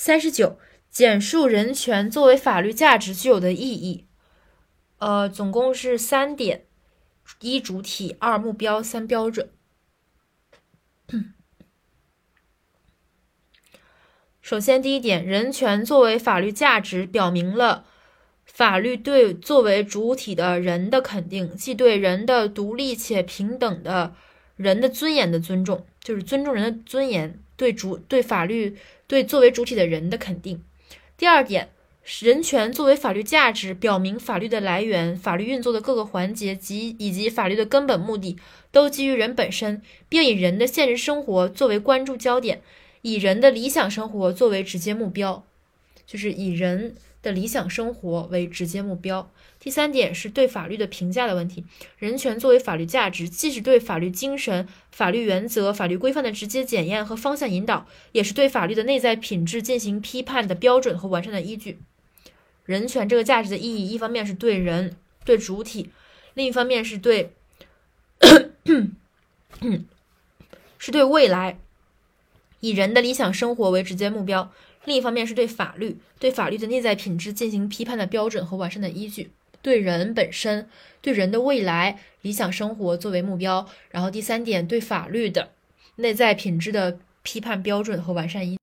三十九，简述人权作为法律价值具有的意义。呃，总共是三点：一主体，二目标，三标准。首先，第一点，人权作为法律价值，表明了法律对作为主体的人的肯定，即对人的独立且平等的人的尊严的尊重，就是尊重人的尊严，对主对法律对作为主体的人的肯定。第二点，人权作为法律价值，表明法律的来源、法律运作的各个环节及以及法律的根本目的，都基于人本身，并以人的现实生活作为关注焦点。以人的理想生活作为直接目标，就是以人的理想生活为直接目标。第三点是对法律的评价的问题。人权作为法律价值，既是对法律精神、法律原则、法律规范的直接检验和方向引导，也是对法律的内在品质进行批判的标准和完善的依据。人权这个价值的意义，一方面是对人、对主体，另一方面是对，是对未来。以人的理想生活为直接目标，另一方面是对法律、对法律的内在品质进行批判的标准和完善的依据；对人本身、对人的未来理想生活作为目标。然后第三点，对法律的内在品质的批判标准和完善依。